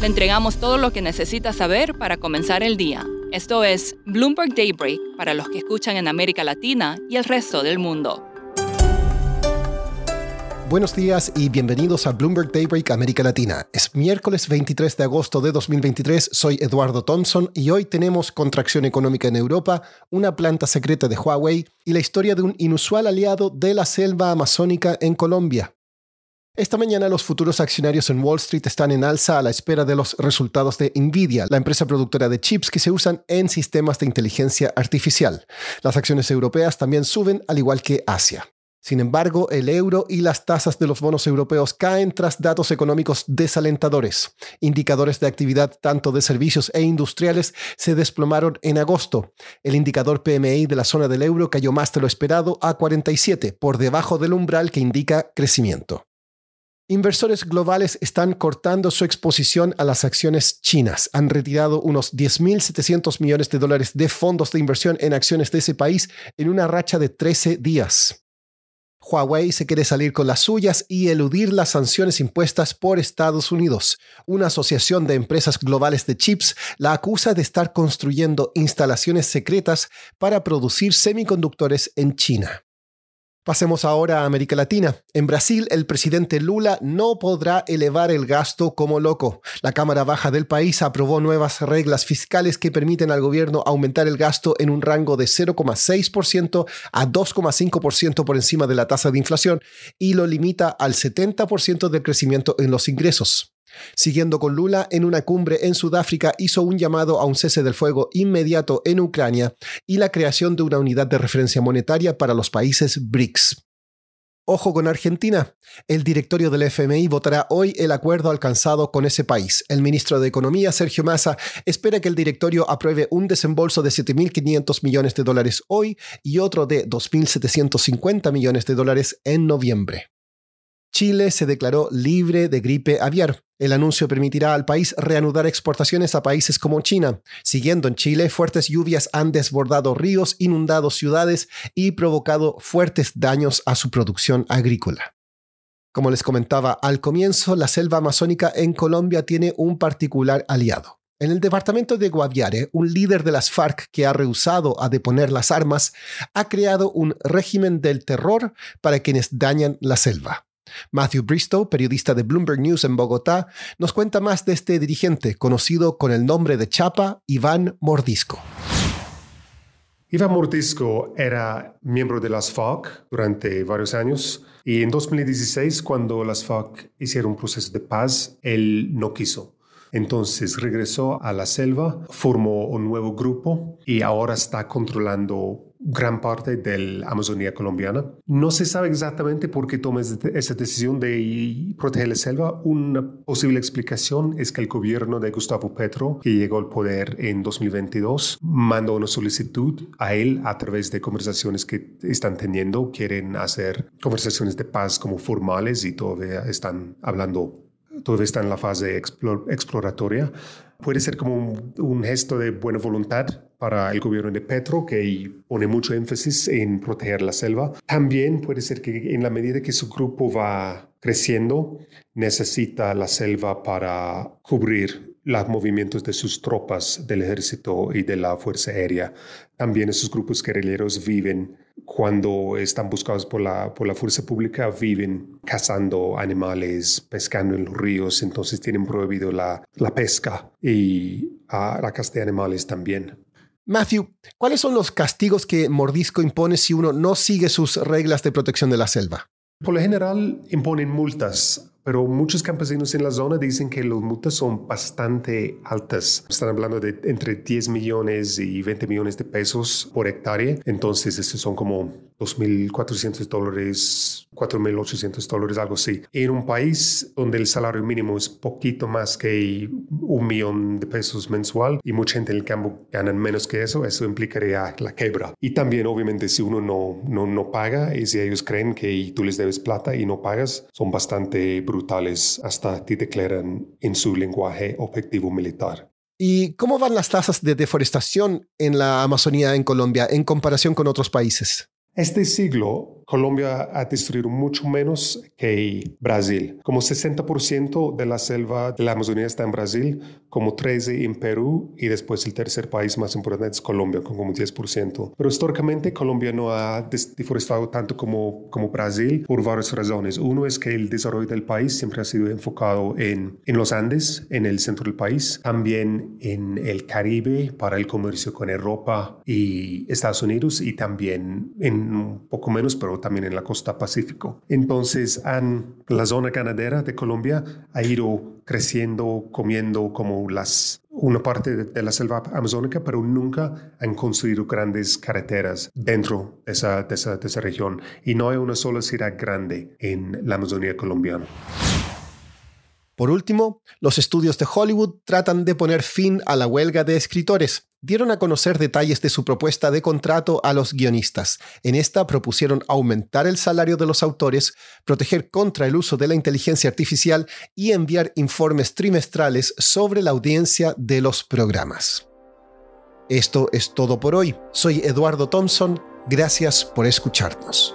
Le entregamos todo lo que necesita saber para comenzar el día. Esto es Bloomberg Daybreak para los que escuchan en América Latina y el resto del mundo. Buenos días y bienvenidos a Bloomberg Daybreak América Latina. Es miércoles 23 de agosto de 2023, soy Eduardo Thompson y hoy tenemos contracción económica en Europa, una planta secreta de Huawei y la historia de un inusual aliado de la selva amazónica en Colombia. Esta mañana los futuros accionarios en Wall Street están en alza a la espera de los resultados de Nvidia, la empresa productora de chips que se usan en sistemas de inteligencia artificial. Las acciones europeas también suben, al igual que Asia. Sin embargo, el euro y las tasas de los bonos europeos caen tras datos económicos desalentadores. Indicadores de actividad tanto de servicios e industriales se desplomaron en agosto. El indicador PMI de la zona del euro cayó más de lo esperado a 47, por debajo del umbral que indica crecimiento. Inversores globales están cortando su exposición a las acciones chinas. Han retirado unos 10.700 millones de dólares de fondos de inversión en acciones de ese país en una racha de 13 días. Huawei se quiere salir con las suyas y eludir las sanciones impuestas por Estados Unidos. Una asociación de empresas globales de chips la acusa de estar construyendo instalaciones secretas para producir semiconductores en China. Pasemos ahora a América Latina. En Brasil, el presidente Lula no podrá elevar el gasto como loco. La Cámara Baja del país aprobó nuevas reglas fiscales que permiten al gobierno aumentar el gasto en un rango de 0,6% a 2,5% por encima de la tasa de inflación y lo limita al 70% del crecimiento en los ingresos. Siguiendo con Lula, en una cumbre en Sudáfrica hizo un llamado a un cese del fuego inmediato en Ucrania y la creación de una unidad de referencia monetaria para los países BRICS. Ojo con Argentina. El directorio del FMI votará hoy el acuerdo alcanzado con ese país. El ministro de Economía, Sergio Massa, espera que el directorio apruebe un desembolso de 7.500 millones de dólares hoy y otro de 2.750 millones de dólares en noviembre. Chile se declaró libre de gripe aviar. El anuncio permitirá al país reanudar exportaciones a países como China. Siguiendo en Chile, fuertes lluvias han desbordado ríos, inundado ciudades y provocado fuertes daños a su producción agrícola. Como les comentaba al comienzo, la selva amazónica en Colombia tiene un particular aliado. En el departamento de Guaviare, un líder de las FARC que ha rehusado a deponer las armas, ha creado un régimen del terror para quienes dañan la selva. Matthew Bristow, periodista de Bloomberg News en Bogotá, nos cuenta más de este dirigente, conocido con el nombre de Chapa, Iván Mordisco. Iván Mordisco era miembro de las FARC durante varios años y en 2016, cuando las FARC hicieron un proceso de paz, él no quiso. Entonces regresó a la selva, formó un nuevo grupo y ahora está controlando gran parte de la Amazonía colombiana. No se sabe exactamente por qué toma esa decisión de proteger la selva. Una posible explicación es que el gobierno de Gustavo Petro, que llegó al poder en 2022, mandó una solicitud a él a través de conversaciones que están teniendo. Quieren hacer conversaciones de paz como formales y todavía están hablando todavía está en la fase exploratoria. Puede ser como un, gesto de buena voluntad para el gobierno de Petro, que pone mucho énfasis en proteger la selva. También puede ser que en la medida que su grupo va creciendo, necesita la selva para cubrir los movimientos de sus tropas del ejército y de la fuerza aérea. También esos grupos guerrilleros viven cuando están buscados por la, por la fuerza pública, viven cazando animales, pescando en los ríos, entonces tienen prohibido la, la pesca y a la caza de animales también. Matthew, ¿cuáles son los castigos que Mordisco impone si uno no sigue sus reglas de protección de la selva? Por lo general imponen multas pero muchos campesinos en la zona dicen que las multas son bastante altas. Están hablando de entre 10 millones y 20 millones de pesos por hectárea. Entonces, estos son como 2.400 dólares, 4.800 dólares, algo así. En un país donde el salario mínimo es poquito más que un millón de pesos mensual y mucha gente en el campo ganan menos que eso, eso implicaría la quebra. Y también, obviamente, si uno no, no, no paga y si ellos creen que tú les debes plata y no pagas, son bastante brutales hasta te declaran en su lenguaje objetivo militar. ¿Y cómo van las tasas de deforestación en la Amazonía en Colombia en comparación con otros países? Este siglo Colombia ha destruido mucho menos que Brasil. Como 60% de la selva de la Amazonía está en Brasil, como 13% en Perú y después el tercer país más importante es Colombia, con como 10%. Pero históricamente Colombia no ha deforestado tanto como, como Brasil por varias razones. Uno es que el desarrollo del país siempre ha sido enfocado en, en los Andes, en el centro del país, también en el Caribe para el comercio con Europa y Estados Unidos y también en un poco menos, pero también en la costa Pacífico. Entonces, han, la zona ganadera de Colombia ha ido creciendo, comiendo como las una parte de, la selva amazónica, pero nunca han construido grandes carreteras dentro de esa, esa, esa región. Y no hay una sola ciudad grande en la Amazonía colombiana. Por último, los estudios de Hollywood tratan de poner fin a la huelga de escritores. Dieron a conocer detalles de su propuesta de contrato a los guionistas. En esta propusieron aumentar el salario de los autores, proteger contra el uso de la inteligencia artificial y enviar informes trimestrales sobre la audiencia de los programas. Esto es todo por hoy. Soy Eduardo Thompson. Gracias por escucharnos.